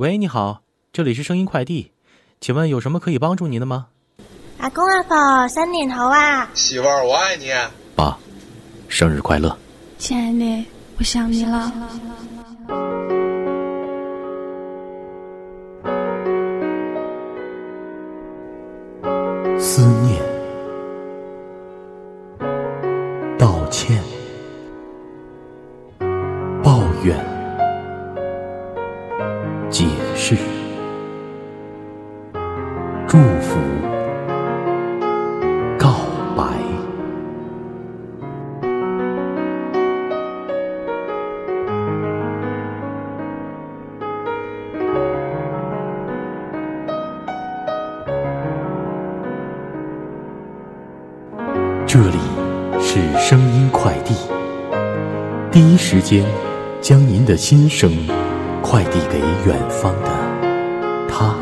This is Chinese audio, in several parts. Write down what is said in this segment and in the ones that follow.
喂，你好，这里是声音快递，请问有什么可以帮助您的吗？阿公阿婆，新年好啊！媳妇儿，我爱你。爸，生日快乐！亲爱的，我想你了。思念，第一时间将您的心声快递给远方的他。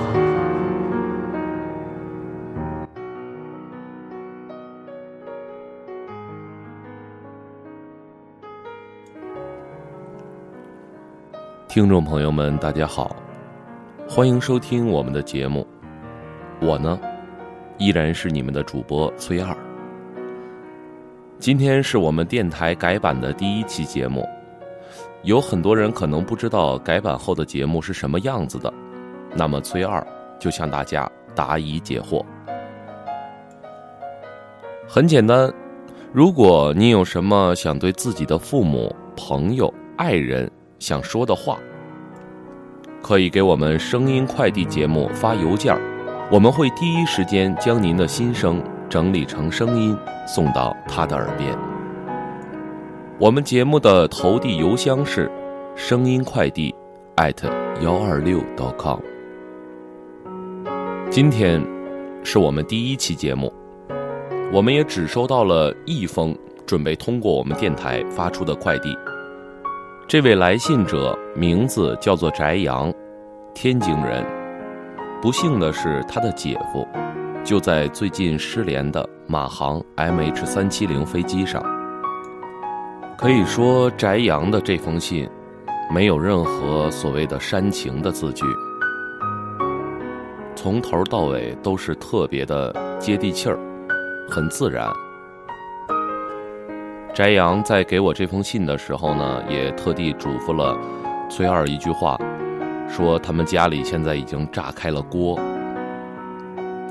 听众朋友们，大家好，欢迎收听我们的节目。我呢，依然是你们的主播崔二。今天是我们电台改版的第一期节目，有很多人可能不知道改版后的节目是什么样子的，那么崔二就向大家答疑解惑。很简单，如果你有什么想对自己的父母、朋友、爱人想说的话，可以给我们声音快递节目发邮件，我们会第一时间将您的心声整理成声音送到他的耳边。我们节目的投递邮箱是声音快递艾特幺二六 .com。今天是我们第一期节目，我们也只收到了一封准备通过我们电台发出的快递。这位来信者名字叫做翟阳，天津人。不幸的是，他的姐夫就在最近失联的马航 MH 三七零飞机上。可以说，翟阳的这封信没有任何所谓的煽情的字句，从头到尾都是特别的接地气儿，很自然。翟阳在给我这封信的时候呢，也特地嘱咐了崔二一句话，说他们家里现在已经炸开了锅，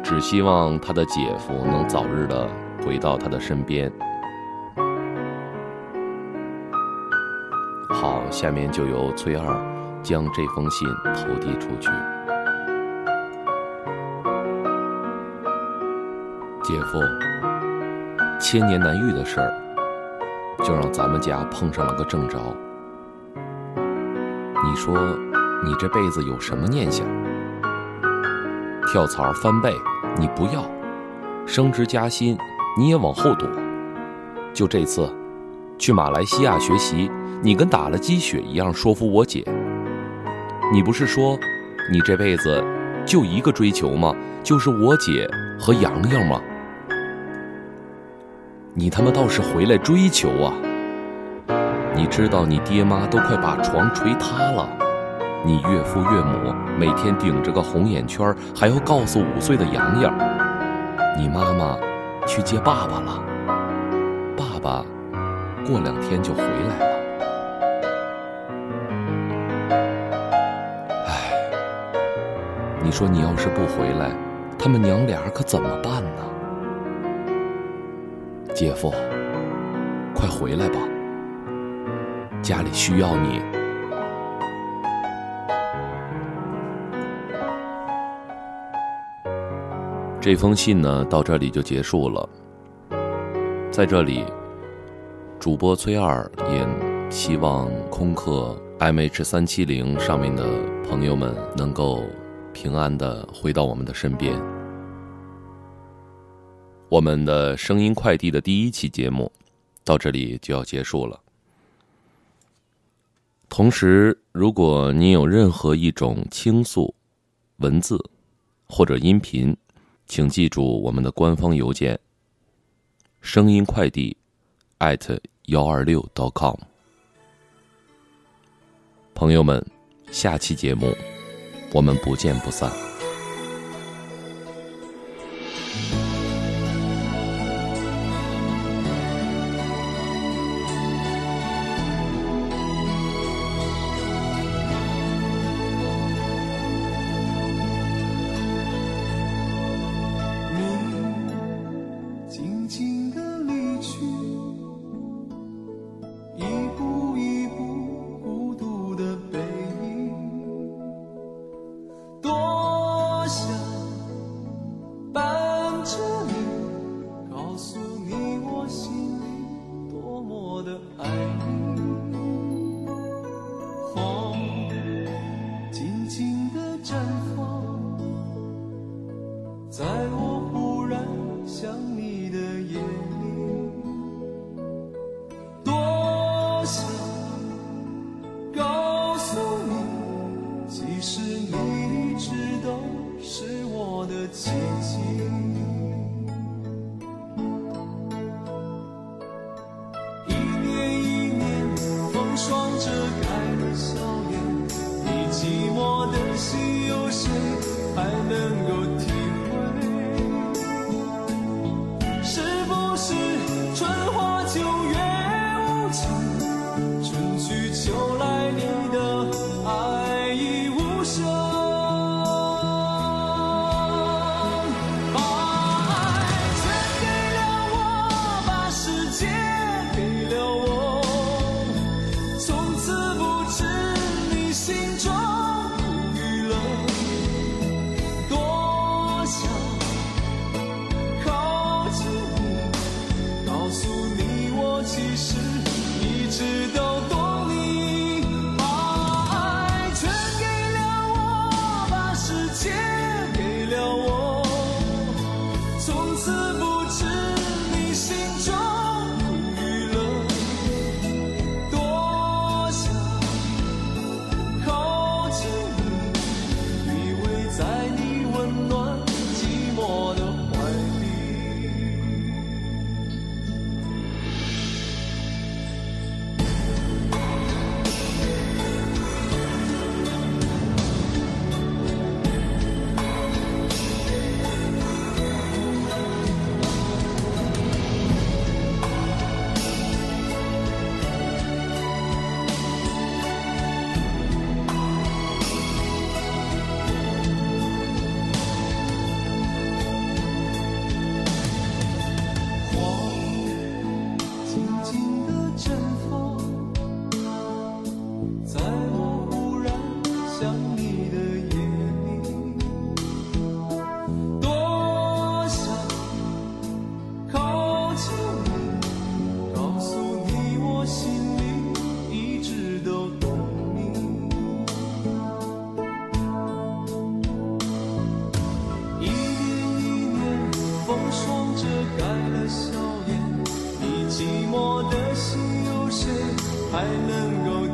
只希望他的姐夫能早日的回到他的身边。好，下面就由崔二将这封信投递出去。姐夫，千年难遇的事儿。就让咱们家碰上了个正着。你说，你这辈子有什么念想？跳槽翻倍，你不要；升职加薪，你也往后躲。就这次，去马来西亚学习，你跟打了鸡血一样说服我姐。你不是说，你这辈子就一个追求吗？就是我姐和洋洋吗？你他妈倒是回来追求啊！你知道你爹妈都快把床捶塌了，你岳父岳母每天顶着个红眼圈，还要告诉五岁的洋洋，你妈妈去接爸爸了，爸爸过两天就回来了。唉，你说你要是不回来，他们娘俩可怎么办呢？姐夫，快回来吧，家里需要你。这封信呢，到这里就结束了。在这里，主播崔二也希望空客 MH 三七零上面的朋友们能够平安的回到我们的身边。我们的声音快递的第一期节目到这里就要结束了。同时，如果您有任何一种倾诉、文字或者音频，请记住我们的官方邮件：声音快递艾特幺二六 .com。朋友们，下期节目我们不见不散。奇迹。想你的夜里多想靠近你告诉你我心里一直都懂你一年一年风霜遮盖了笑颜你寂寞的心有谁还能够